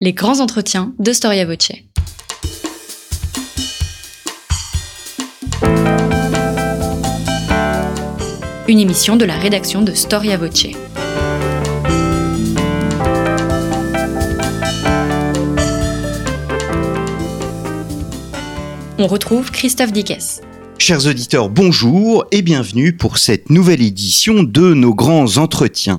Les grands entretiens de Storia Voce. Une émission de la rédaction de Storia Voce. On retrouve Christophe Dickès. Chers auditeurs, bonjour et bienvenue pour cette nouvelle édition de nos grands entretiens.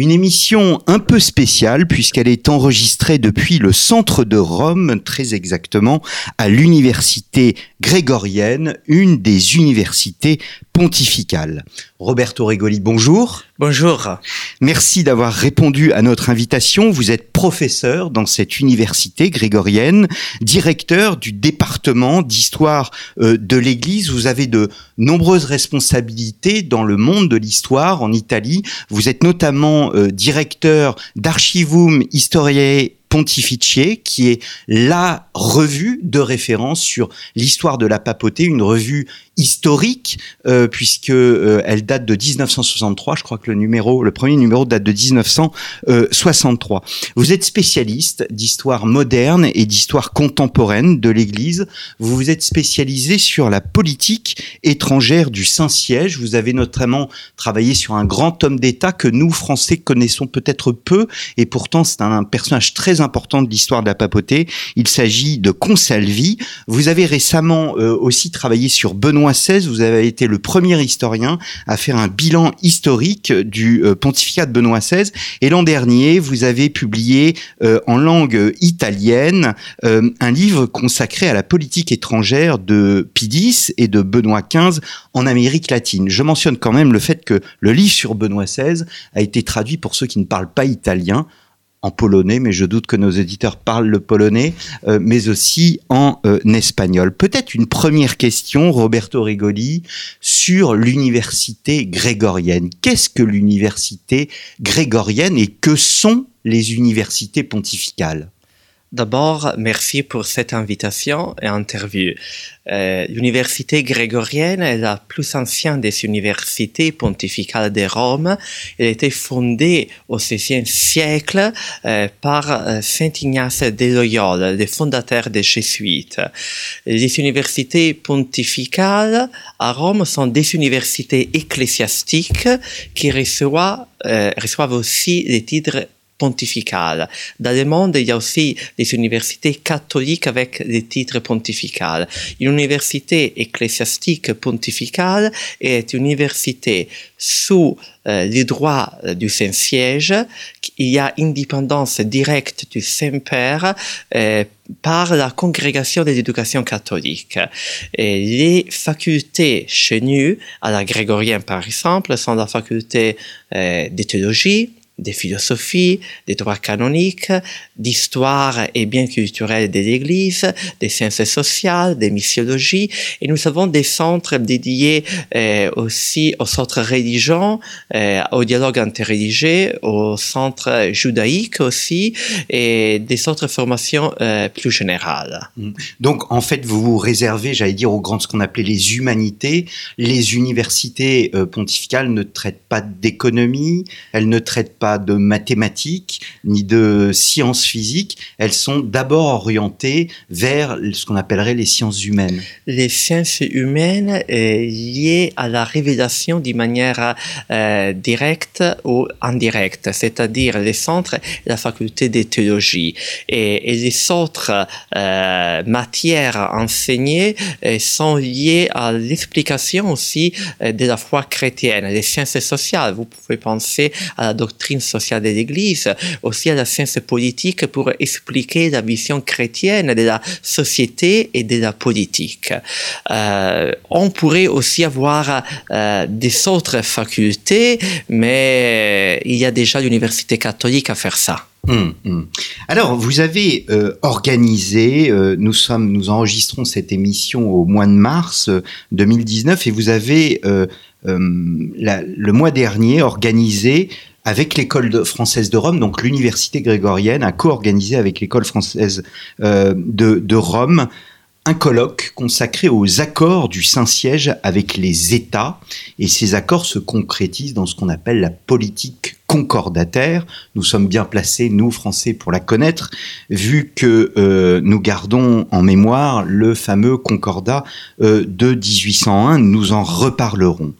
Une émission un peu spéciale puisqu'elle est enregistrée depuis le centre de Rome, très exactement à l'université grégorienne, une des universités pontificales. Roberto Regoli, bonjour. Bonjour. Merci d'avoir répondu à notre invitation. Vous êtes professeur dans cette université grégorienne, directeur du département d'histoire euh, de l'Église. Vous avez de nombreuses responsabilités dans le monde de l'histoire en Italie. Vous êtes notamment euh, directeur d'Archivum Historiae Pontificie, qui est la revue de référence sur l'histoire de la papauté, une revue historique euh, puisque euh, elle date de 1963. Je crois que le numéro, le premier numéro date de 1963. Vous êtes spécialiste d'histoire moderne et d'histoire contemporaine de l'Église. Vous vous êtes spécialisé sur la politique étrangère du Saint-Siège. Vous avez notamment travaillé sur un grand homme d'État que nous Français connaissons peut-être peu et pourtant c'est un personnage très important de l'histoire de la papauté. Il s'agit de Consalvi. Vous avez récemment euh, aussi travaillé sur Benoît vous avez été le premier historien à faire un bilan historique du euh, pontificat de Benoît XVI. Et l'an dernier, vous avez publié euh, en langue italienne euh, un livre consacré à la politique étrangère de Pie et de Benoît XV en Amérique latine. Je mentionne quand même le fait que le livre sur Benoît XVI a été traduit pour ceux qui ne parlent pas italien en polonais, mais je doute que nos éditeurs parlent le polonais, euh, mais aussi en euh, espagnol. Peut-être une première question, Roberto Rigoli, sur l'université grégorienne. Qu'est-ce que l'université grégorienne et que sont les universités pontificales? D'abord, merci pour cette invitation et interview. Euh, l'université grégorienne est la plus ancienne des universités pontificales de Rome. Elle a été fondée au XVIe siècle euh, par euh, Saint Ignace de Loyola, le fondateur des Jésuites. Les universités pontificales à Rome sont des universités ecclésiastiques qui reçoivent, reçoivent aussi les titres pontificale. Dans le monde, il y a aussi des universités catholiques avec des titres pontificales. Une université ecclésiastique pontificale est une université sous euh, les droits du Saint-Siège. Il y a indépendance directe du Saint-Père euh, par la congrégation des éducations catholiques. Et les facultés chez nous, à la grégorienne par exemple, sont la faculté euh, de théologie, des philosophies, des droits canoniques, d'histoire et bien culturels de l'Église, des sciences sociales, des missiologies, et nous avons des centres dédiés euh, aussi aux centres religieux, euh, au dialogue interreligieux, aux centres judaïques aussi, et des autres formations euh, plus générales. Mmh. Donc en fait, vous vous réservez, j'allais dire, aux grandes, ce qu'on appelait les humanités. Les universités pontificales ne traitent pas d'économie, elles ne traitent pas de mathématiques ni de sciences physiques, elles sont d'abord orientées vers ce qu'on appellerait les sciences humaines. Les sciences humaines liées à la révélation d'une manière euh, directe ou indirecte, c'est-à-dire les centres la faculté de théologie. Et, les autres euh, matières enseignées euh, sont liées à l'explication aussi de la foi chrétienne, les sciences sociales. Vous pouvez penser à la doctrine sociale de l'Église, aussi à la science politique pour expliquer la vision chrétienne de la société et de la politique. Euh, on pourrait aussi avoir euh, des autres facultés, mais il y a déjà l'université catholique à faire ça. Hum, hum. Alors, vous avez euh, organisé, nous sommes, nous enregistrons cette émission au mois de mars 2019 et vous avez le mois dernier organisé avec l'école française de Rome, donc l'université grégorienne a co-organisé avec l'école française euh, de, Rome un colloque consacré aux accords du Saint-Siège avec les États. Et ces accords se concrétisent dans ce qu'on appelle la politique concordataire. Nous sommes bien placés, nous Français, pour la connaître, vu que euh, nous gardons en mémoire le fameux concordat euh, de 1801. Nous en reparlerons.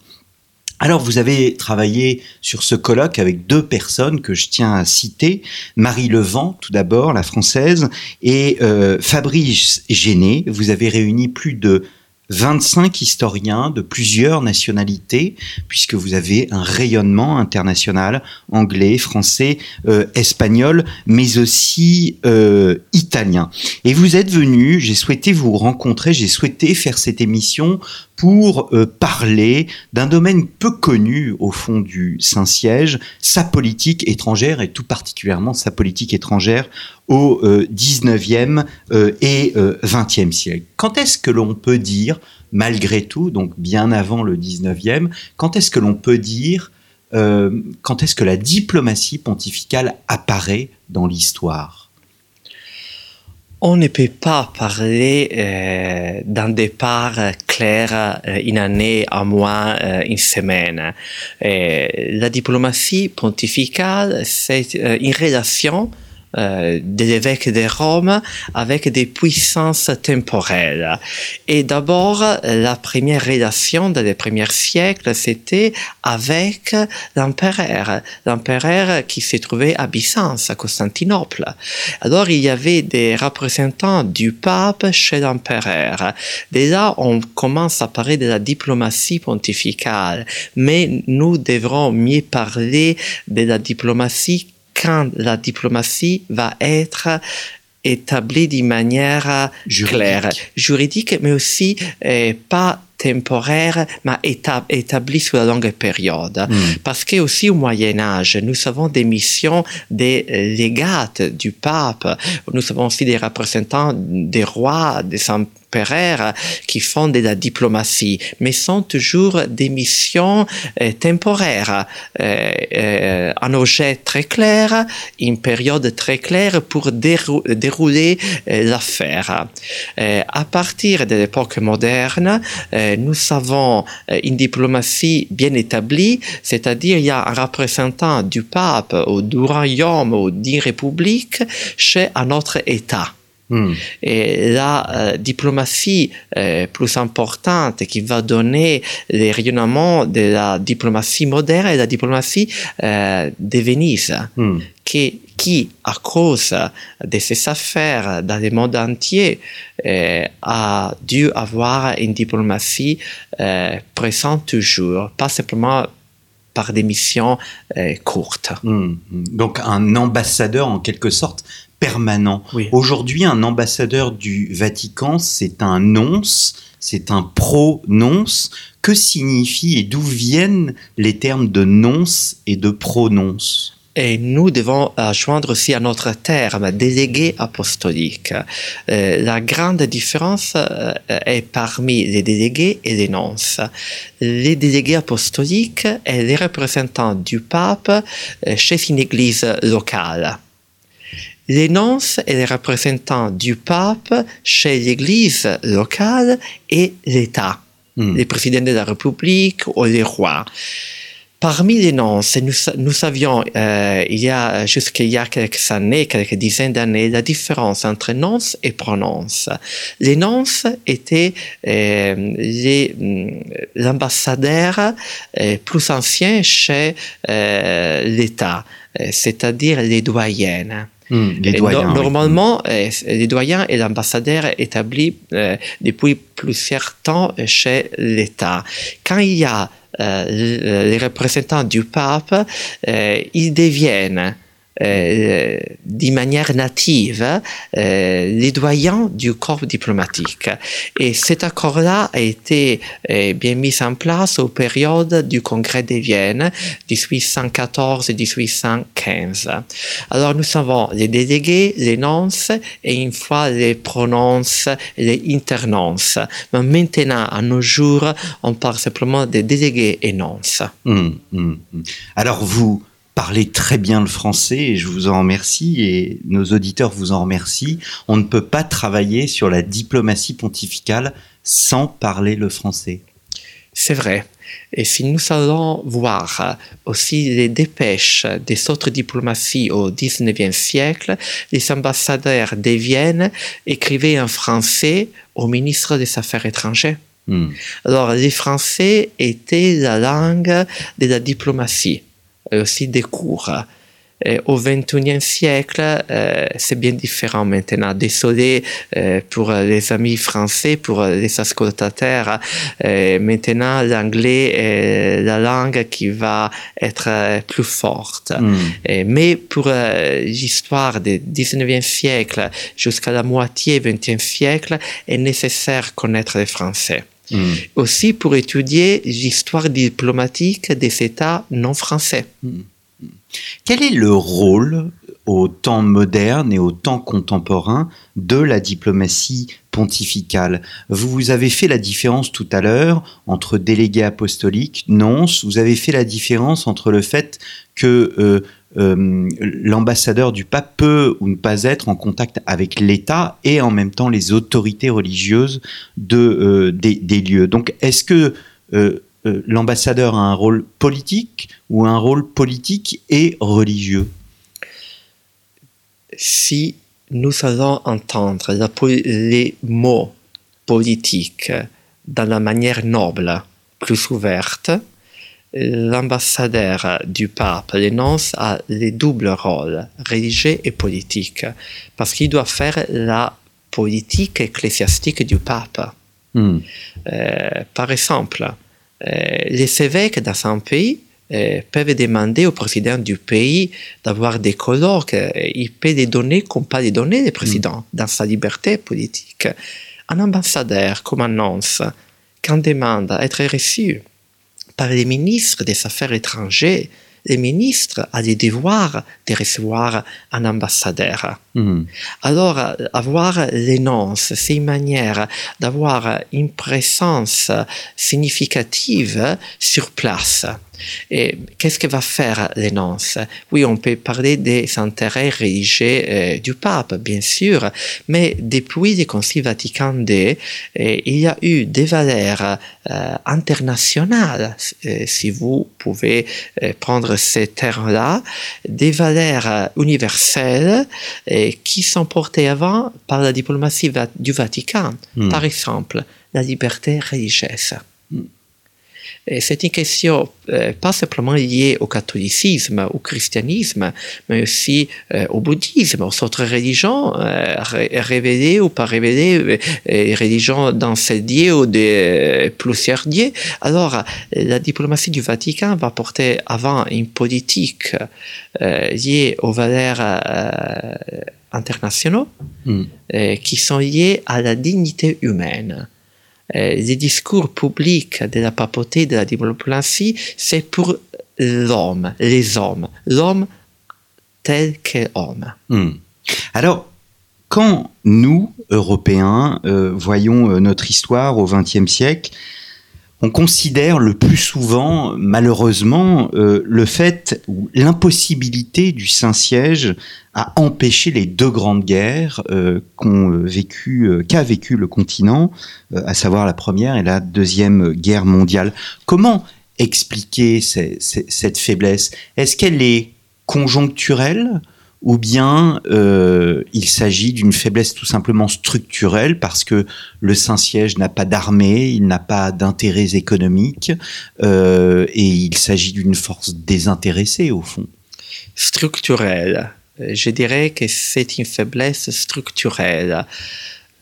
Alors, vous avez travaillé sur ce colloque avec deux personnes que je tiens à citer. Marie Levent, tout d'abord, la française, et euh, Fabrice Géné. Vous avez réuni plus de 25 historiens de plusieurs nationalités, puisque vous avez un rayonnement international, anglais, français, euh, espagnol, mais aussi euh, italien. Et vous êtes venu, j'ai souhaité vous rencontrer, j'ai souhaité faire cette émission pour euh, parler d'un domaine peu connu au fond du Saint-Siège, sa politique étrangère et tout particulièrement sa politique étrangère au euh, 19e euh, et 20e siècle. Quand est-ce que l'on peut dire, malgré tout, donc bien avant le 19e, quand est-ce que l'on peut dire, quand est-ce que la diplomatie pontificale apparaît dans l'histoire? On ne peut pas parler euh, d'un départ clair euh, une année, un mois, euh, une semaine. Euh, la diplomatie pontificale, c'est euh, une relation euh, des évêques de Rome avec des puissances temporelles. Et d'abord, la première relation dans les premiers siècles, c'était avec l'empereur, l'empereur qui se trouvait à Byzance, à Constantinople. Alors, il y avait des représentants du pape chez l'empereur. Déjà, on commence à parler de la diplomatie pontificale, mais nous devrons mieux parler de la diplomatie quand la diplomatie va être établie d'une manière Juridique. claire, juridique, mais aussi euh, pas temporaire, mais éta- établie sur la longue période. Mm. Parce que aussi au Moyen Âge, nous avons des missions des légates du pape, nous avons aussi des représentants des rois, des qui font de la diplomatie, mais sont toujours des missions euh, temporaires, euh, euh, un objet très clair, une période très claire pour dérou- dérouler l'affaire. À partir de l'époque moderne, nous avons une diplomatie bien établie, c'est-à-dire il y a un représentant du pape ou du royaume ou d'une république chez un autre État. Mm. Et la euh, diplomatie euh, plus importante qui va donner les rayonnements de la diplomatie moderne est la diplomatie euh, de Venise Mm. qui, qui, à cause de ses affaires dans le monde entier, a dû avoir une diplomatie présente toujours, pas simplement par des missions courtes. Mm. Donc un ambassadeur en quelque sorte permanent. Oui. Aujourd'hui, un ambassadeur du Vatican, c'est un nonce, c'est un pro-nonce. Que signifient et d'où viennent les termes de nonce et de prononce? Et nous devons euh, joindre aussi à notre terme délégué apostolique. Euh, la grande différence euh, est parmi les délégués et les nonces. Les délégués apostoliques sont les représentants du pape euh, chez une église locale. Les nonces sont les représentants du pape chez l'église locale et l'État Mm. les présidents de la République ou les rois. Parmi les nonces, nous, sa- nous savions, euh, il y a jusqu'il y a quelques années, quelques dizaines d'années, la différence entre nonce et prononce. Les nonces étaient euh, les, hum, l'ambassadeur euh, plus ancien chez euh, l'État, euh, c'est-à-dire les doyennes. Mm. Les Et doyens. no- oui. normalement, euh, les doyens et l'ambassadeur établis euh, depuis plusieurs temps chez l'État. Quand il y a euh, le- les représentants du pape, euh, ils deviennent euh, d'une manière native euh, les doyens du corps diplomatique. Et cet accord-là a été euh, bien mis en place aux périodes du Congrès de Vienne 1814 et 1815. Alors nous avons les délégués, les nonces et une fois les prononces les internonces. Mais maintenant, à nos jours, on parle simplement des délégués et nonces. Mm, mm, mm. Alors vous parlez très bien le français et je vous en remercie et nos auditeurs vous en remercient. On ne peut pas travailler sur la diplomatie pontificale sans parler le français. C'est vrai. Et si nous allons voir aussi les dépêches des autres diplomaties au XIXe siècle, les ambassadeurs de Vienne écrivaient en français au ministre des Affaires étrangères. Hmm. Alors, les Français étaient la langue de la diplomatie et aussi des cours. Et au XXIe siècle, euh, c'est bien différent maintenant. Désolé euh, pour les amis français, pour les ascoltateurs. Euh, maintenant, l'anglais est la langue qui va être plus forte. Hmm. Et- mais pour euh, l'histoire du XIXe siècle jusqu'à la moitié du XXe siècle, est nécessaire connaître le français Hmm. aussi pour étudier l'histoire diplomatique des États non français. Quel est le rôle au temps moderne et au temps contemporain de la diplomatie pontificale? Vous vous avez fait la différence tout à l'heure entre délégué apostolique, nonce. Vous avez fait la différence entre le fait que euh, euh, l'ambassadeur du pape peut ou ne pas être en contact avec l'État et en même temps les autorités religieuses de, euh, des, lieux. Donc, est-ce que euh, l'ambassadeur a un rôle politique ou un rôle politique et religieux? Si nous allons entendre les mots politiques dans la manière noble, plus ouverte, l'ambassadeur du pape, l'énonce, a les doubles rôles, religieux et politique, parce qu'il doit faire la politique ecclésiastique du pape. Hmm. Euh, par exemple, euh, les évêques dans un pays euh, peuvent demander au président du pays d'avoir des colloques. Il peut les donner comme pas les donner le président dans sa liberté politique. Un ambassadeur, comme annonce, quand demande à être reçu par les ministres des Affaires étrangères, le ministre a le devoir de recevoir un ambassadeur. Hmm. Alors, avoir l'énonce, c'est une manière d'avoir une présence significative sur place. Et qu'est-ce que va faire l'énonce Oui, on peut parler des intérêts religieux euh, du pape, bien sûr, mais depuis le Concile Vatican II, euh, il y a eu des valeurs euh, internationales, si vous pouvez prendre ces termes-là, des valeurs universelles qui sont portées avant par la diplomatie du Vatican. Hmm. Par exemple, la liberté religieuse. Et C'est une question euh, pas simplement liée au catholicisme, au christianisme, mais aussi euh, au bouddhisme, aux autres religions, euh, ré- révélées ou pas révélées, euh, euh, religions d'enseigner ou de euh, plusieurs dieux. Alors, euh, la diplomatie du Vatican va porter avant une politique euh, liée aux valeurs euh, internationaux euh, qui sont liés à la dignité humaine. Euh, les discours publics de la papauté de la diplomatie, c'est pour l'homme, les hommes, l'homme tel qu'homme. Hmm. Alors, quand nous, Européens, euh, voyons euh, notre histoire au XXe siècle, on considère le plus souvent, malheureusement, euh, le fait ou l'impossibilité du Saint-Siège à empêcher les deux grandes guerres euh, euh, euh, qu'a vécu le continent, euh, à savoir la première et la deuxième guerre mondiale. Comment expliquer cette faiblesse? Est-ce qu'elle est conjoncturelle? Ou bien euh, il s'agit d'une faiblesse tout simplement structurelle parce que le Saint-Siège n'a pas d'armée, il n'a pas d'intérêts économiques euh, et il s'agit d'une force désintéressée au fond. Structurel. Euh, Je dirais que c'est une faiblesse structurelle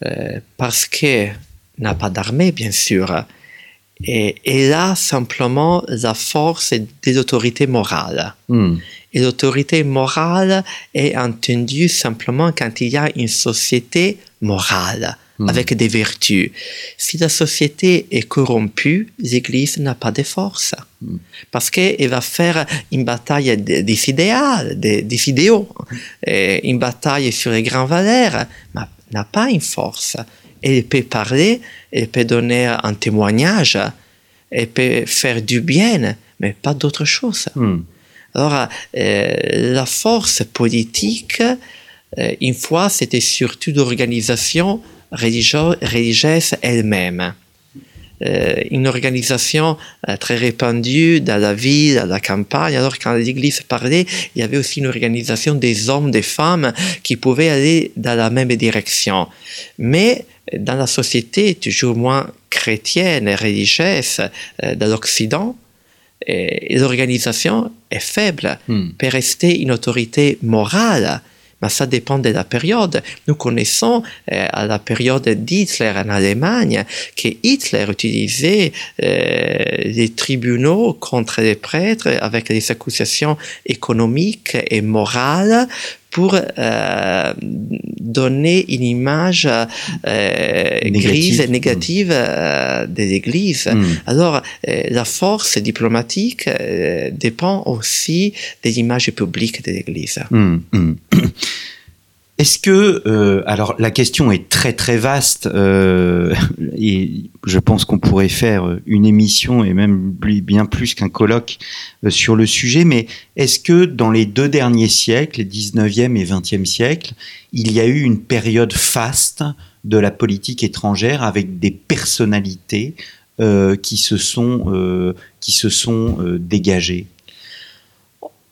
euh, parce que n'a pas d'armée, bien sûr. Et, et là, simplement, la force des autorités morales. Hmm. Et l'autorité morale est entendue simplement quand il y a une société morale, Hmm. avec des vertus. Si la société est corrompue, l'Église n'a pas de force. Hmm. Parce qu'elle va faire une bataille de- des idéaux, des, des idéaux, et une bataille sur les grandes valeurs, mais n'a pas une force. Elle peut parler, elle peut donner un témoignage, elle peut faire du bien, mais pas d'autre chose. Hmm. Alors, la force politique, une fois, c'était surtout l'organisation religieuse elle-même. Euh, une organisation euh, très répandue dans la ville, dans la campagne. Alors quand l'Église parlait, il y avait aussi une organisation des hommes, des femmes qui pouvaient aller dans la même direction. Mais dans la société toujours moins chrétienne et religieuse euh, de l'Occident, l'organisation est faible, hmm. peut rester une autorité morale mais ça dépend de la période. Nous connaissons euh, à la période d'Hitler en Allemagne que Hitler utilisait euh, les tribunaux contre les prêtres avec des accusations économiques et morales pour euh, donner une image euh, grise et négative euh, de l'Église. Hmm. Alors, la force diplomatique dépend aussi des images publiques de l'Église. Hmm, hmm. Est-ce que, euh, alors la question est très très vaste euh, et je pense qu'on pourrait faire une émission et même bien plus qu'un colloque euh, sur le sujet, mais est-ce que dans les deux derniers siècles, les 19e et 20e siècles, il y a eu une période faste de la politique étrangère avec des personnalités qui se sont, qui se sont dégagées?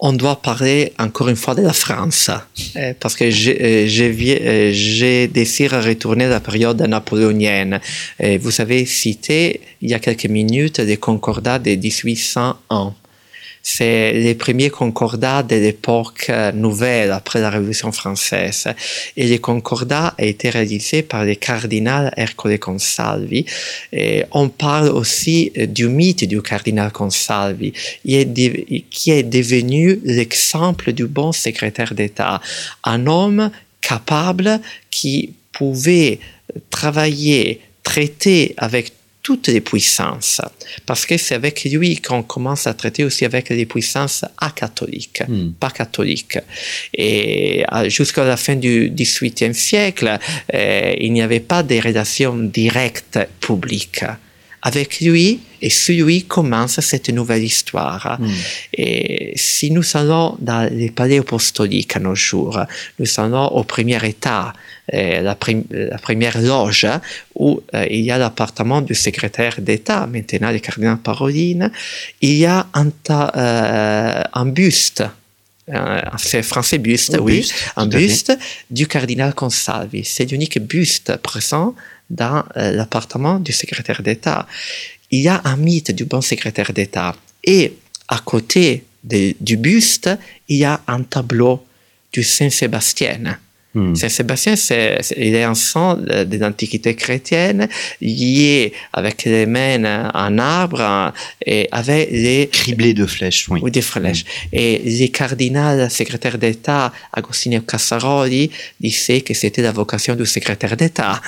On doit parler encore une fois de la France, euh, parce que j'ai euh, décidé de retourner à la période napoléonienne. vous avez cité il y a quelques minutes les concordats de 1801. C'est les premiers concordats de l'époque euh, nouvelle après la Révolution française. Et les concordats ont été réalisés par le cardinal Ercole Consalvi. Et on parle aussi euh, du mythe du cardinal Consalvi, qui est devenu l'exemple du bon secrétaire d'État. Un homme capable qui pouvait travailler, traiter avec toutes les puissances, parce que c'est avec lui qu'on commence à traiter aussi avec les puissances acatholiques, hmm. pas catholiques. Et jusqu'à la fin du XVIIIe siècle, euh, il n'y avait pas de relations directes publiques. Avec lui, et celui commence cette nouvelle histoire. Hmm. Et si nous allons dans les palais apostoliques à nos jours, nous allons au premier état, euh, la, première loge, où euh, il y a l'appartement du secrétaire d'État, maintenant le cardinal Paroline, il y a un, euh, un buste c'est français buste, oui, un buste du cardinal Consalvi. C'est l'unique buste présent dans l'appartement du secrétaire d'État il y a un mythe du bon secrétaire d'État. Et à côté du buste, il y a un tableau du Saint-Sébastien. Hmm. Saint-Sébastien, c'est, il est un sang de l'Antiquité chrétienne lié avec les mains en arbre et avec les... Criblés de flèches, oui. Oui, des flèches. Hmm. Et les cardinal secrétaire d'État, Agostino Casaroli, disait que c'était la vocation du secrétaire d'État.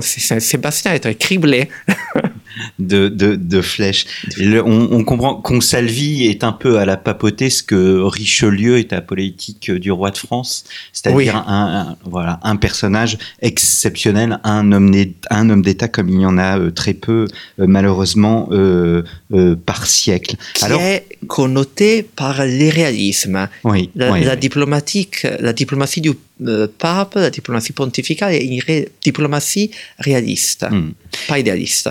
Saint-Sébastien était criblé. de, de, flèches. on, on, comprend Consalvi est un peu à la papauté ce que Richelieu est à la politique du roi de France, c'est-à-dire un, voilà, un personnage exceptionnel, un homme, un homme d'État comme il y en a euh, très peu, euh, malheureusement, euh, par siècle. Qui Alors, est connoté par l'irréalisme. Oui, la, diplomatique, la diplomatie du pape, la diplomatie pontificale est une diplomatie réaliste, hmm. pas idéaliste.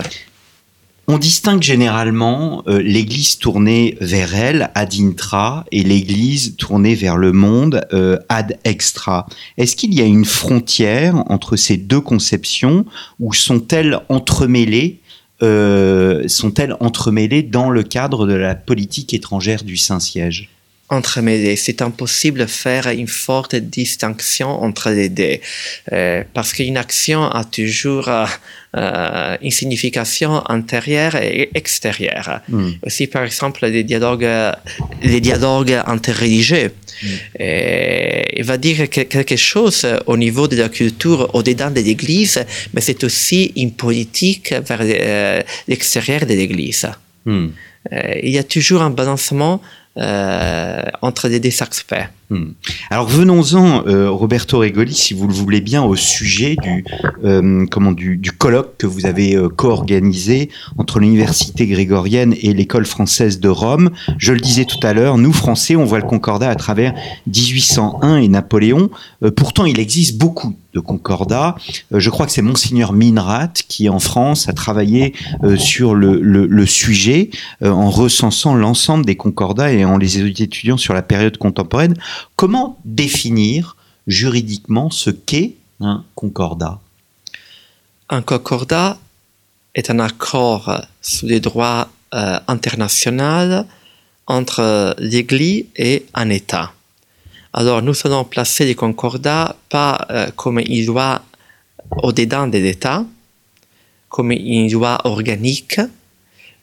On distingue généralement euh, l'Église tournée vers elle, ad intra, et l'Église tournée vers le monde, euh, ad extra. Est-ce qu'il y a une frontière entre ces deux conceptions ou sont-elles entremêlées euh, sont-elles entremêlées dans le cadre de la politique étrangère du Saint-Siège? Entremêlés. C'est impossible de faire une forte distinction entre les deux, euh, parce qu'une action a toujours euh, euh, une signification intérieure et extérieure. Hmm. Aussi, par exemple, les dialogues, les dialogues interreligieux. Mm. il va dire quelque chose au niveau de la culture au-dedans de l'Église, mais c'est aussi une politique vers l'extérieur de l'Église. Hmm. il y a toujours un balancement euh, entre les deux aspects. Hmm. Alors venons-en, euh, Roberto Regoli, si vous le voulez bien, au sujet du, euh, comment, du, du, colloque que vous avez euh, co-organisé entre l'Université grégorienne et l'École française de Rome. Je le disais tout à l'heure, nous Français, on voit le Concordat à travers 1801 et Napoléon. Euh, pourtant, il existe beaucoup de concordats. Euh, je crois que c'est Monseigneur Minrat qui, en France, a travaillé euh, sur le, le, le sujet en recensant l'ensemble des concordats et en les étudiant sur la période contemporaine. Comment définir juridiquement ce qu'est un concordat? Un concordat est un accord sous les droits euh, internationaux entre l'Église et un État. Alors nous allons placer les concordats pas euh, comme une loi au-dedans de l'État, comme une loi organique,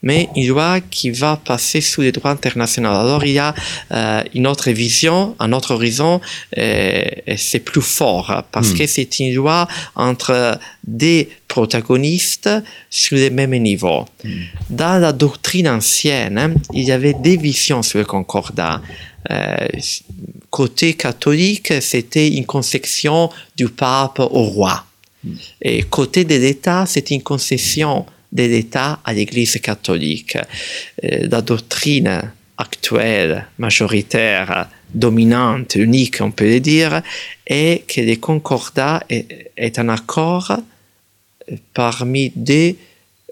mais une loi qui va passer sous les droits internationaux. Alors il y a euh, une autre vision, un autre horizon, et c'est plus fort parce Mm. que c'est une loi entre des protagonistes sur le même niveau. Dans la doctrine ancienne, hein, il y avait des visions sur le concordat. Euh, côté catholique, c'était une conception du pape au roi. Et côté de l'État, c'est une concession de l'État à l'Église catholique. Euh, la doctrine actuelle, majoritaire, dominante, unique, on peut le dire, est que le concordat est, est un accord euh, parmi des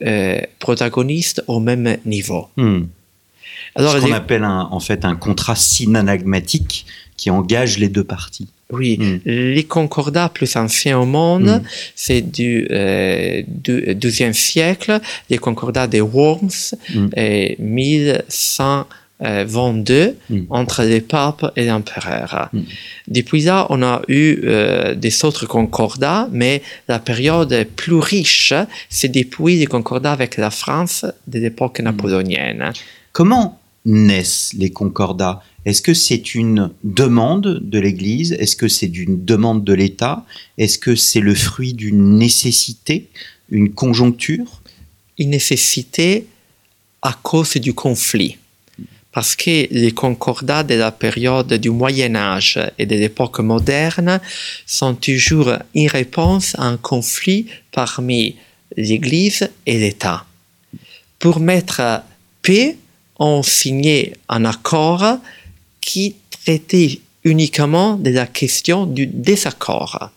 euh, protagonistes au même niveau. Hmm. Alors, Ce qu'on appelle un, en fait un contrat synanagmatique qui engage les deux parties. Oui, Mm. les concordats plus anciens au monde, Mm. c'est du, euh, du 12e siècle, les concordats de Worms, Mm. et 1122, Mm. entre les papes et l'empereur. Depuis là, on a eu euh, des autres concordats, mais la période plus riche, c'est depuis les concordats avec la France de l'époque napoléonienne. Comment naissent les concordats Est-ce que c'est une demande de l'Église? Est-ce que c'est une demande de l'État? Est-ce que c'est le fruit d'une nécessité, une conjoncture? Une nécessité à cause du conflit. Parce que les concordats de la période du Moyen Âge et de l'époque moderne sont toujours une réponse à un conflit parmi l'Église et l'État. Pour mettre paix, on signait un accord qui traitait uniquement de la question du désaccord.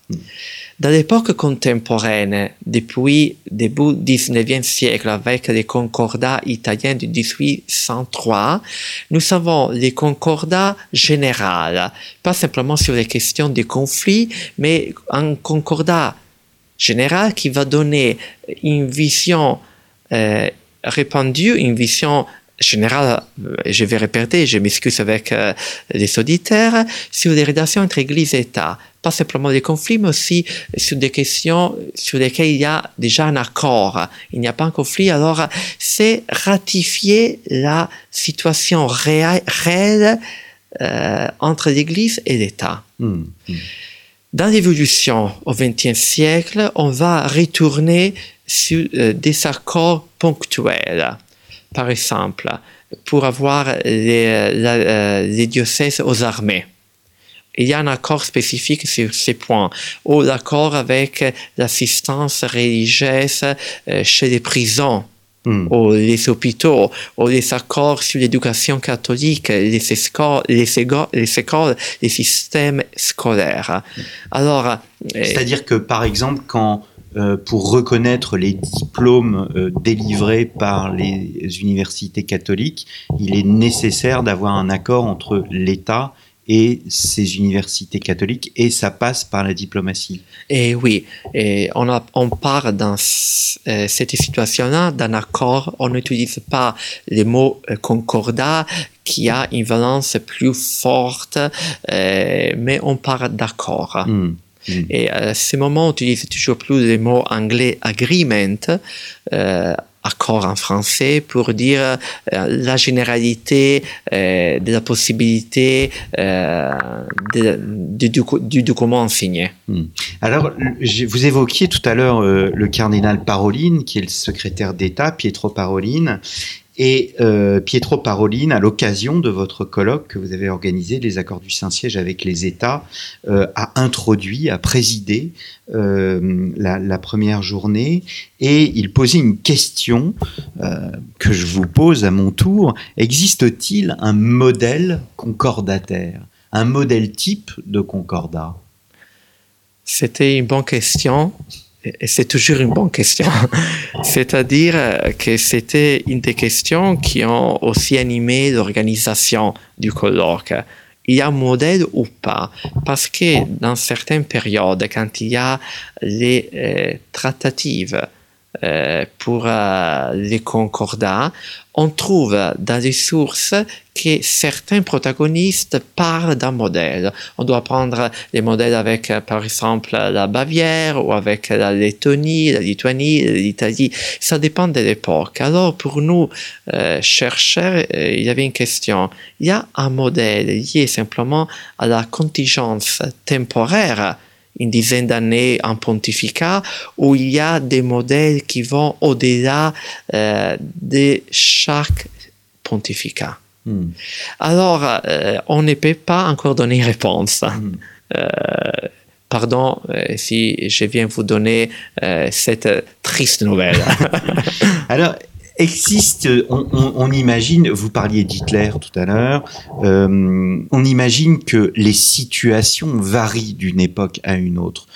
Dans l'époque contemporaine, depuis début 19e siècle, avec les concordats italiens de 1803, nous avons les concordats généraux, pas simplement sur les questions des conflits, mais un concordat général qui va donner une vision euh, répandue, une vision générale, euh, je vais répéter, je m'excuse avec euh, les auditeurs, sur les relations entre Église et État. Pas simplement des conflits, mais aussi sur des questions sur lesquelles il y a déjà un accord. Il n'y a pas un conflit, alors c'est ratifier la situation réelle euh, entre l'Église et l'État. Hmm. Dans l'évolution au XXe siècle, on va retourner sur euh, des accords ponctuels. Par exemple, pour avoir les, la- euh, les diocèses aux armées. Il y a un accord spécifique sur ces points, ou l'accord avec l'assistance religieuse euh, chez les prisons, Hmm. ou les hôpitaux, ou les accords sur l'éducation catholique, les écoles, les écoles, les, écoles, les systèmes scolaires. Alors, euh, C'est-à-dire que, par exemple, quand pour reconnaître les diplômes euh, délivrés par les universités catholiques, il est nécessaire d'avoir un accord entre l'État et ces universités catholiques, et ça passe par la diplomatie. Et oui, et on, a, on part dans euh, cette situation-là d'un accord. On n'utilise pas le mot euh, concordat qui a une valence plus forte, euh, mais on part d'accord. Hmm. Hmm. Et à ce moment, on utilise toujours plus le mot anglais agreement, euh, accord en français, pour dire euh, la généralité euh, de la possibilité euh, de- du, du, du document signé. Alors, je- vous évoquiez tout à l'heure euh, le cardinal Parolin, qui est le secrétaire d'État, Pietro Parolin, Et euh, Pietro Parolin, à l'occasion de votre colloque que vous avez organisé, les accords du Saint-Siège avec les États, euh, a introduit, a présidé euh, la, la, première journée. Et il posait une question euh, que je vous pose à mon tour. Existe-t-il un modèle concordataire, un modèle type de concordat? C'était une bonne question c'est toujours une bonne question. C'est-à-dire que c'était une des questions qui ont aussi animé l'organisation du colloque. Il y a un modèle ou pas? Parce que dans certaines périodes, quand il y a les euh, euh, pour euh, les concordats, on trouve dans les sources que certains protagonistes parlent d'un modèle. On doit prendre les modèles avec, par exemple, la Bavière ou avec la Lettonie, la Lituanie, l'Italie. Ça dépend de l'époque. Alors, pour nous, euh, chercheurs, euh, il y avait une question. Il y a un modèle lié simplement à la contingence temporaire une dizaine d'années en pontificat, où il y a des modèles qui vont au-delà euh, de chaque pontificat. Hmm. Alors, euh, on ne peut pas encore donner réponse. Hmm. Euh, pardon si je viens vous donner cette triste nouvelle. Alors, existe, on, imagine, vous parliez d'Hitler tout à l'heure, euh, on imagine que les situations varient d'une époque à une autre,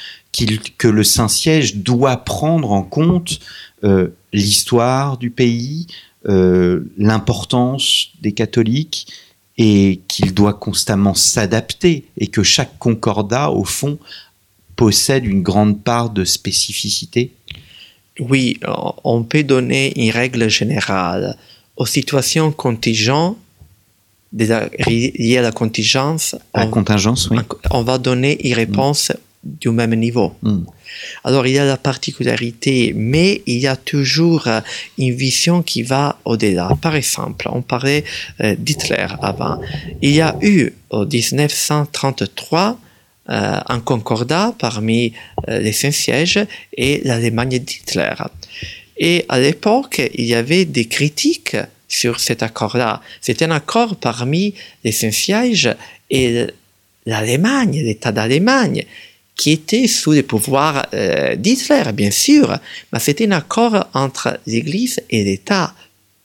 que le Saint-Siège doit prendre en compte euh, l'histoire du pays, euh, l'importance des catholiques, et qu'il doit constamment s'adapter, et que chaque concordat, au fond, possède une grande part de spécificité oui, on peut donner une règle générale. Aux situations contingentes, liées à la contingence, on, contingence, oui. on va donner une réponse du même niveau. Hmm. Alors il y a la particularité, mais il y a toujours une vision qui va au-delà. Par exemple, on parlait euh, d'Hitler avant. Il y a eu en 1933 euh, un concordat parmi euh, les Saint-Sièges et l'Allemagne d'Hitler. Et à l'époque, il y avait des critiques sur cet accord-là. C'était un accord parmi les Saint-Sièges et l'Allemagne, l'État d'Allemagne, qui était sous le pouvoir euh, d'Hitler, bien sûr, mais c'était un accord entre l'Église et l'État,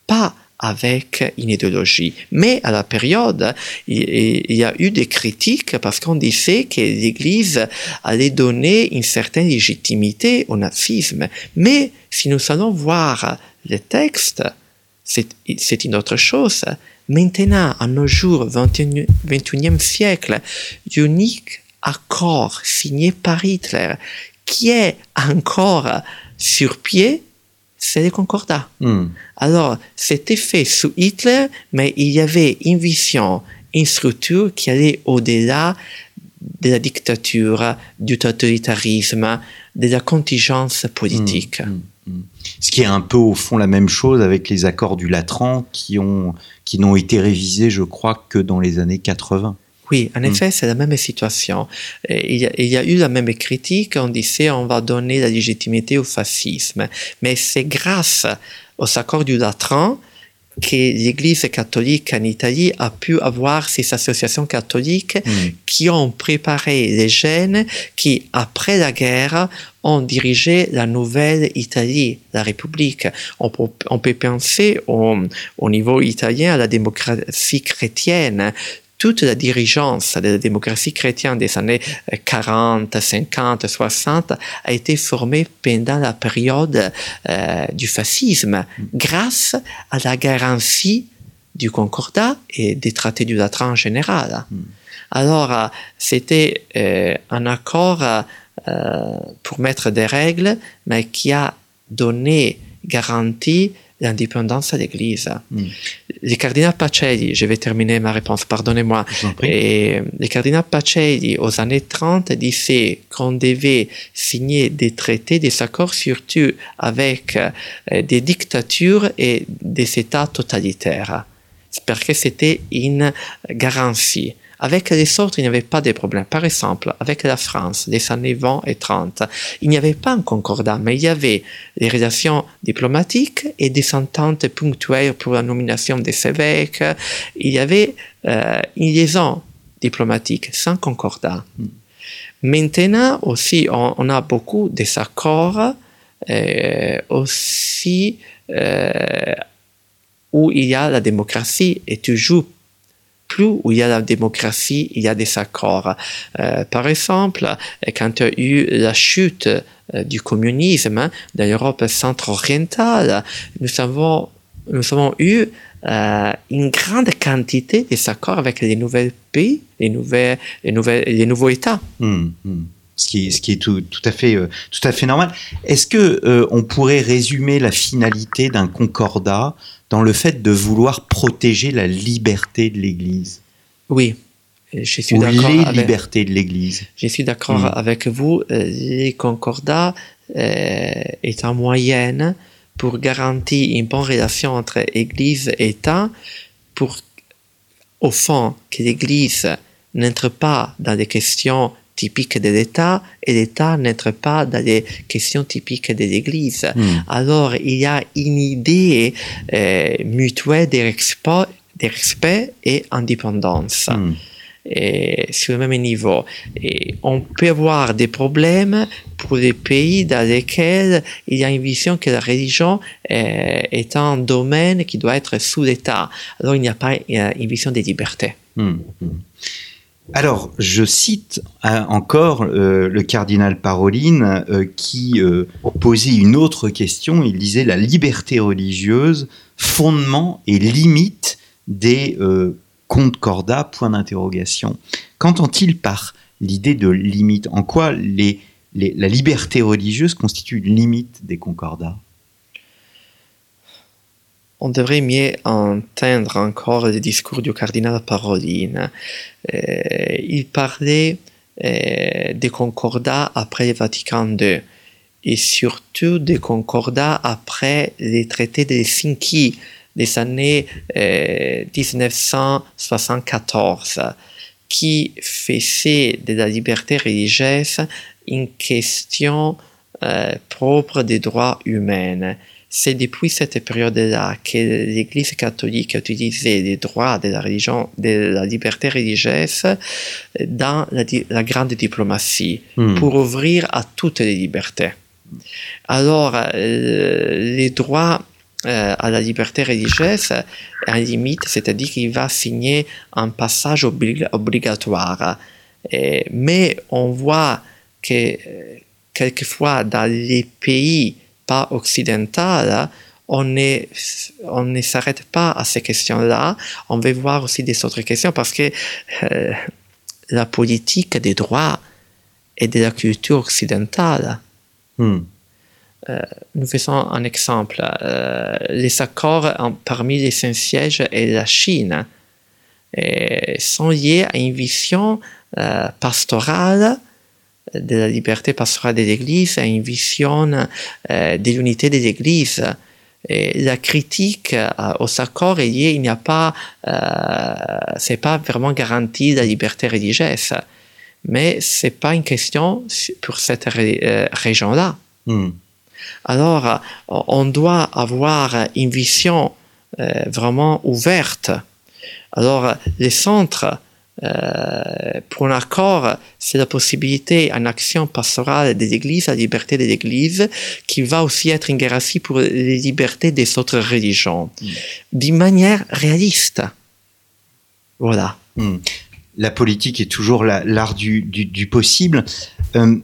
pas avec une idéologie. Mais à la période, il, y a eu des critiques parce qu'on disait que l'Église allait donner une certaine légitimité au nazisme. Mais si nous allons voir le texte, c'est une autre chose. Maintenant, à nos jours, 21e siècle, l'unique accord signé par Hitler qui est encore sur pied, c'est le concordat. Hmm. Alors, c'était fait sous Hitler, mais il y avait une vision, une structure qui allait au-delà de la dictature, du totalitarisme, de la contingence politique. Hmm, hmm, Ce qui est un peu au fond la même chose avec les accords du Latran qui ont qui n'ont été révisés, je crois, que dans les années 80. Oui, en mm. effet, c'est la même situation. Il y, a, il y, a, eu la même critique, on disait on va donner la légitimité au fascisme. Mais c'est grâce aux accords du Latran que l'Église catholique en Italie a pu avoir ces associations catholiques mm. qui ont préparé les jeunes qui, après la guerre, ont dirigé la nouvelle Italie, la République. On peut, on peut penser au, au niveau italien à la démocratie chrétienne toute la dirigeance de la démocratie chrétienne des années 40, 50, 60 a été formée pendant la période euh, du fascisme grâce à la garantie du concordat et des traités du Latran en général. Alors, euh, c'était euh, un accord pour mettre des règles, mais qui a donné garantie l'indépendance de l'Église. Mm. Le cardinal Pacelli, je vais terminer ma réponse, pardonnez-moi. Et le cardinal Pacelli, aux années 30, disait qu'on devait signer des traités, des accords, surtout avec euh, des dictatures et des États totalitaires. Parce que c'était une garantie. Avec les autres, il n'y avait pas de problème. Par exemple, avec la France des années 20 et 30, il n'y avait pas un concordat, mais il y avait des relations diplomatiques et des ententes ponctuelles pour la nomination des évêques. Il y avait euh, une liaison diplomatique sans concordat. Maintenant aussi, on, on, a beaucoup des accords euh, aussi euh, où il y a la démocratie et toujours plus où il y a la démocratie, il y a des accords. Euh, par exemple, quand il y a eu la chute euh, du communisme dans l'Europe centre-orientale, nous avons, eu euh, une grande quantité d'accords avec les nouveaux pays, les, nouveaux États. Mmh, mmh. Ce qui est, tout à fait normal. Est-ce que euh, on pourrait résumer la finalité d'un concordat dans le fait de vouloir protéger la liberté de l'Église Oui, je suis d'accord. les avec- libertés de l'Église. Je suis d'accord Mm. avec vous. Euh, Les concordats euh, est en moyenne pour garantir une bonne relation entre Église et État, pour, au fond, que l'Église n'entre pas dans des questions typiques de l'État et l'État n'entre pas dans des questions typiques de l'Église. Hmm. Alors, il y a une idée euh, mutuelle de respect, de respect et indépendance Hmm. et sur le même niveau. Et on peut avoir des problèmes pour les pays dans lesquels il y a une vision que la religion euh, est un domaine qui doit être sous l'État. Alors il n'y a pas euh, une vision des libertés. Hmm. Alors, je cite euh, encore euh, le cardinal Paroline euh, qui euh, posait une autre question. Il disait la liberté religieuse, fondement et limite des concordats, point d'interrogation. Qu'entend-il par l'idée de limite? En quoi la liberté religieuse constitue une limite des concordats On devrait mieux entendre encore le discours du cardinal Paroline. Euh, il parlait euh, des concordats après le Vatican II et surtout des concordats après les traités de Helsinki des années euh, 1974 qui faisaient de la liberté religieuse une question euh, propre des droits humains. C'est depuis cette période-là que l'Église catholique a utilisé les droits de la religion, de la liberté religieuse dans la, grande diplomatie Hmm. pour ouvrir à toutes les libertés. Alors, euh, les droits euh, à la liberté religieuse, à la limite, c'est-à-dire qu'il va signer un passage obli- obligatoire. Et- mais on voit que euh, quelquefois dans les pays pas occidentaux, on ne, on ne s'arrête pas à ces questions-là. On veut voir aussi des autres questions parce que euh, la politique des droits et de la culture occidentale. Hmm. Nous faisons un exemple. Euh, les accords en- parmi les Saint-Sièges et la Chine euh, sont liés à une vision euh, pastorale de la liberté pastorale de l'Église, à une vision euh, de l'unité de l'Église. Et la critique euh, aux accords est liée, il n'y a pas, euh, c'est pas vraiment garanti la liberté religieuse, mais c'est pas une question pour cette ré- euh, région-là. Hmm. Alors, on doit avoir une vision euh, vraiment ouverte. Alors, les centres euh, pour un accord, c'est la possibilité, en action pastorale de l'Église, la liberté de l'Église, qui va aussi être une garantie pour les libertés des autres religions, d'une manière réaliste. Voilà. Hmm. La politique est toujours la- l'art du, du- du possible. Euh,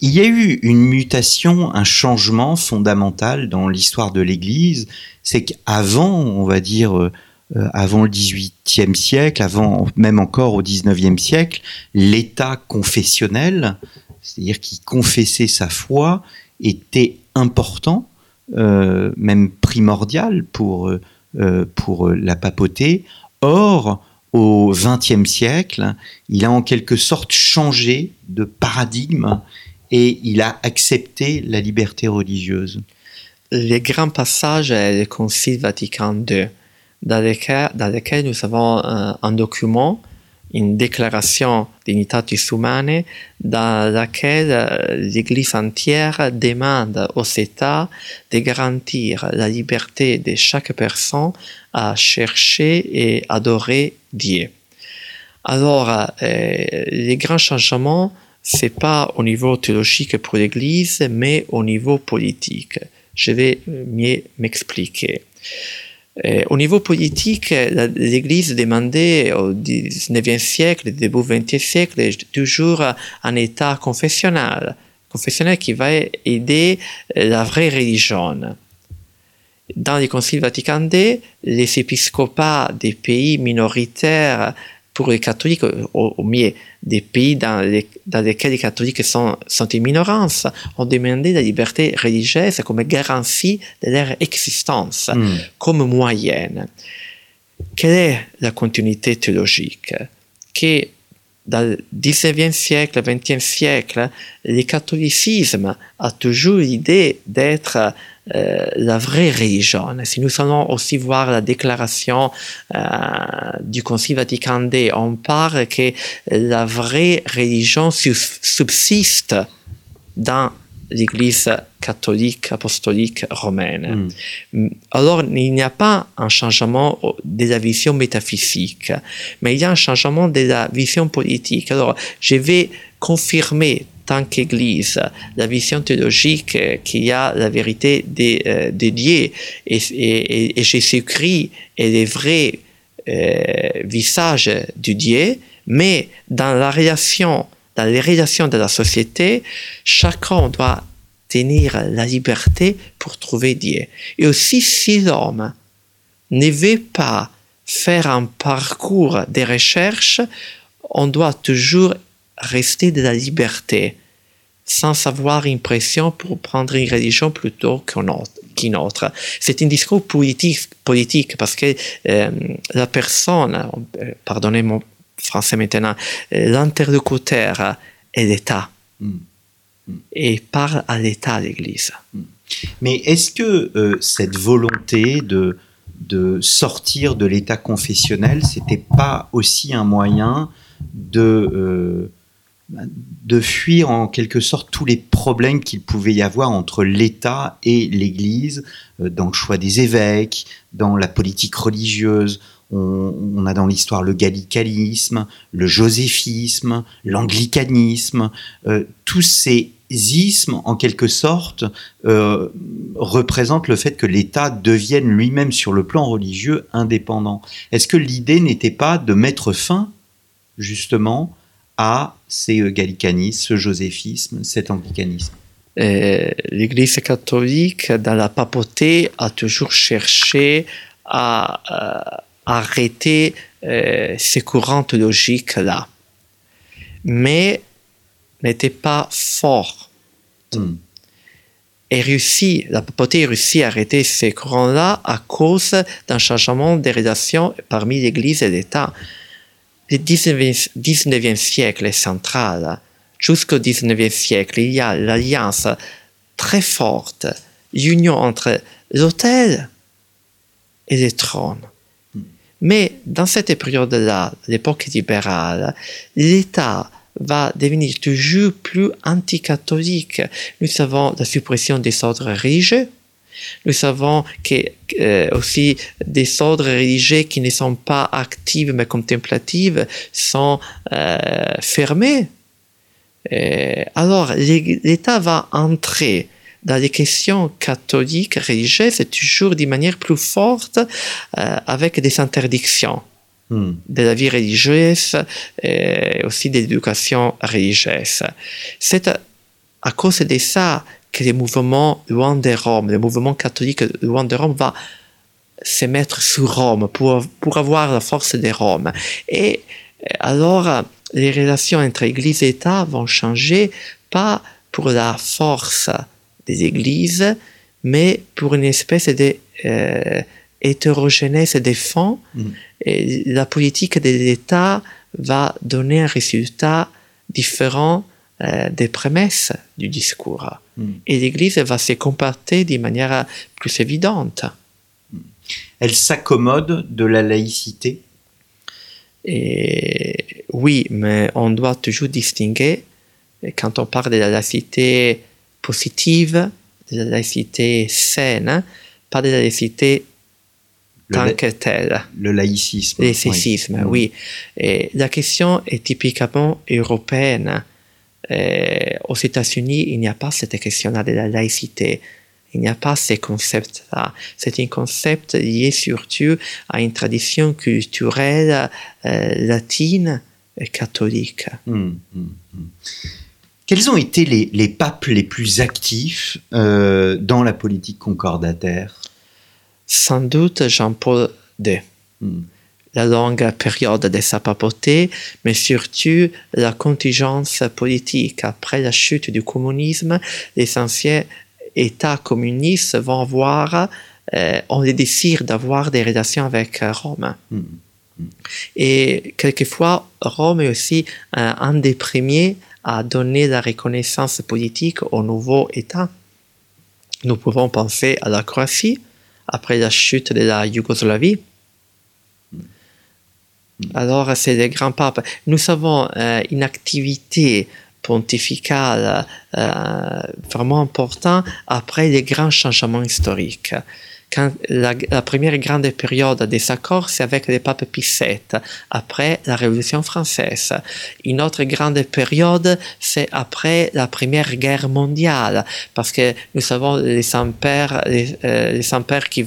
il y a eu une mutation, un changement fondamental dans l'histoire de l'Église. C'est qu'avant, on va dire, euh, avant le XVIIIe siècle, avant même encore au XIXe siècle, l'État confessionnel, c'est-à-dire qui confessait sa foi, était important, euh, même primordial pour, euh, euh, pour euh, la papauté. Or, au XXe siècle, il a en quelque sorte changé de paradigme et il a accepté la liberté religieuse. Les grands passages du Concile Vatican II, dans lequel, dans lequel nous avons un, un document, une déclaration d'Unitatis Humanae dans laquelle euh, l'Église entière demande aux États de garantir la liberté de chaque personne à chercher et adorer Dieu. Alors, euh, les grands changements, c'est pas au niveau théologique pour l'Église, mais au niveau politique. Je vais mieux m'expliquer. Euh, au niveau politique, l'Église demandait au XIXe siècle, début du XXe siècle, toujours un État confessionnel, confessionnel qui va aider la vraie religion. Dans le Concile Vatican II, les épiscopats des pays minoritaires pour les catholiques, au, mieux des pays dans, lesquels les catholiques sont, sont en minorance, ont demandé la liberté religieuse comme garantie de leur existence, hmm. comme moyenne. Quelle est la continuité théologique Que dans le 19e siècle, 20e siècle, le catholicisme a toujours l'idée d'être euh, la vraie religion. Si nous allons aussi voir la déclaration euh, du Concile Vatican II, on parle que la vraie religion subsiste dans l'Église catholique apostolique romaine. Hmm. Alors, il n'y a pas un changement de la vision métaphysique, mais il y a un changement de la vision politique. Alors, je vais confirmer tant qu'Église, la vision théologique qu'il y a la vérité des, euh, dieux et, Jésus-Christ est le vrai euh, visage du Dieu, mais dans la relation, dans les relations de la société, chacun doit tenir la liberté pour trouver Dieu. Et aussi si l'homme ne veut pas faire un parcours de recherche, on doit toujours rester de la liberté, sans avoir une pression pour prendre une religion plutôt qu'une autre. C'est un discours politique, politique parce que euh, la personne, euh, pardonnez mon français maintenant, euh, l'interlocuteur est l'État. Mm. Et parle à l'État, l'Église. Mm. Mais est-ce que cette volonté de, de sortir de l'État confessionnel, c'était pas aussi un moyen de de fuir en quelque sorte tous les problèmes qu'il pouvait y avoir entre l'État et l'Église euh, dans le choix des évêques, dans la politique religieuse. On, a dans l'histoire le gallicanisme, le joséphisme, l'anglicanisme. Euh, tous ces ismes, en quelque sorte, euh, représentent le fait que l'État devienne lui-même sur le plan religieux indépendant. Est-ce que l'idée n'était pas de mettre fin, justement, à ces euh, gallicanismes, ce joséphisme, cet anglicanisme euh, L'Église catholique, dans la papauté, a toujours cherché à, euh, arrêter ces courants logiques-là, mais n'était pas fort. Hmm. Et la papauté réussit à arrêter ces courants-là à cause d'un changement des relations parmi l'Église et l'État le 19e, siècle est central. Jusqu'au 19e siècle, il y a l'alliance très forte, l'union entre l'autel et le trône. Mais dans cette période-là, l'époque libérale, l'État va devenir toujours plus anticatholique. Nous savons la suppression des ordres religieux, nous savons que euh, aussi des ordres religieux qui ne sont pas actifs mais contemplatifs sont euh, fermés. Euh, alors l'État va entrer dans les questions catholiques, religieuses, toujours d'une manière plus forte avec des interdictions hmm. de la vie religieuse et aussi de l'éducation religieuse. C'est à cause de ça que le mouvement loin de Rome, le mouvement catholique loin de Rome va se mettre sur Rome pour, pour avoir la force de Rome. Et alors, les relations entre Église et État vont changer, pas pour la force des Églises, mais pour une espèce de euh, fonds. Mm. Et la politique de l'État va donner un résultat différent euh, des prémices du discours. Hmm. Et l'Église va se comporter d'une manière plus évidente. Elle s'accommode de la laïcité? Et oui, mais on doit toujours distinguer quand on parle de la laïcité positive, de la laïcité saine, pas de la laïcité tant que telle. Le laïcisme. Le laïcisme, oui. oui. Et la question est typiquement européenne. Et aux États-Unis, il n'y a pas cette question-là de la laïcité. Il n'y a pas ces concepts-là. C'est un concept lié surtout à une tradition culturelle euh, latine et catholique. Hum, hum, hum. Quels ont été les, les, papes les plus actifs euh, dans la politique concordataire? Sans doute Jean-Paul II. La longue période de sa papauté, mais surtout la contingence politique. Après la chute du communisme, les anciens États communistes vont voir, euh, on les désire d'avoir des relations avec euh, Rome. Mm. Mm. Et quelquefois, Rome est aussi euh, un des premiers à donner la reconnaissance politique au nouveau État. Nous pouvons penser à la Croatie après la chute de la Yougoslavie. Alors, c'est les grands papes. Nous avons une activité pontificale euh, vraiment important après les grands changements historiques. Quand la, première grande période des accords, c'est avec le pape Pie VII, après la Révolution française. Une autre grande période, c'est après la Première Guerre mondiale, parce que nous savons les empires, les, euh, les qui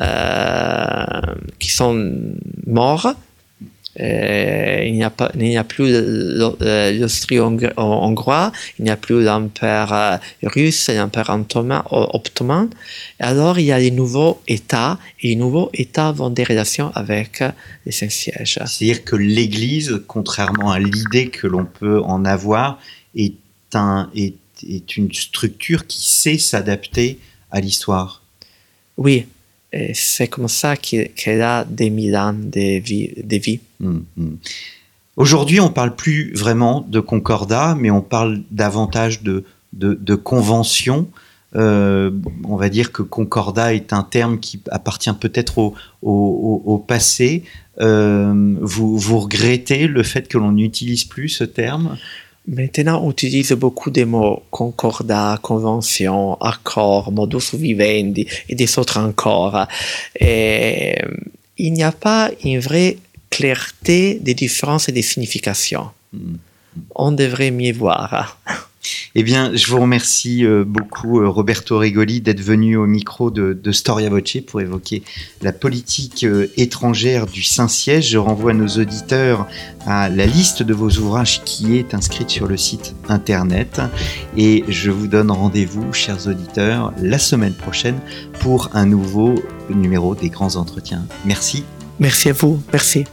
euh, qui sont morts, euh, il n'y a, pas, il n'y a plus l'Austrie-Hongrois, il n'y a plus l'Empire euh, russe, l'Empire ottoman. Alors, il y a les nouveaux États, et les nouveaux États vont des relations avec les Saint-Sièges. C'est-à-dire que l'Église, contrairement à l'idée que l'on peut en avoir, est, un, est, est une structure qui sait s'adapter à l'histoire. Oui, c'est comme ça qu'elle a des mille ans de vie. Hum, hum. Aujourd'hui, on parle plus vraiment de concordat, mais on parle davantage de, de, convention. Euh, on va dire que concordat est un terme qui appartient peut-être au, passé. Euh, vous regrettez le fait que l'on n'utilise plus ce terme? Maintenant, on utilise beaucoup de mots concordat, convention, accord, modus vivendi et des autres encore. Et il n'y a pas une vraie clarté des différences et des significations. Hmm. On devrait mieux voir. Eh bien, je vous remercie euh, beaucoup, euh, Roberto Rigoli, d'être venu au micro de, Storia Voce pour évoquer la politique euh, étrangère du Saint-Siège. Je renvoie nos auditeurs à la liste de vos ouvrages qui est inscrite sur le site internet. Et je vous donne rendez-vous, chers auditeurs, la semaine prochaine pour un nouveau numéro des grands entretiens. Merci. Merci à vous. Merci.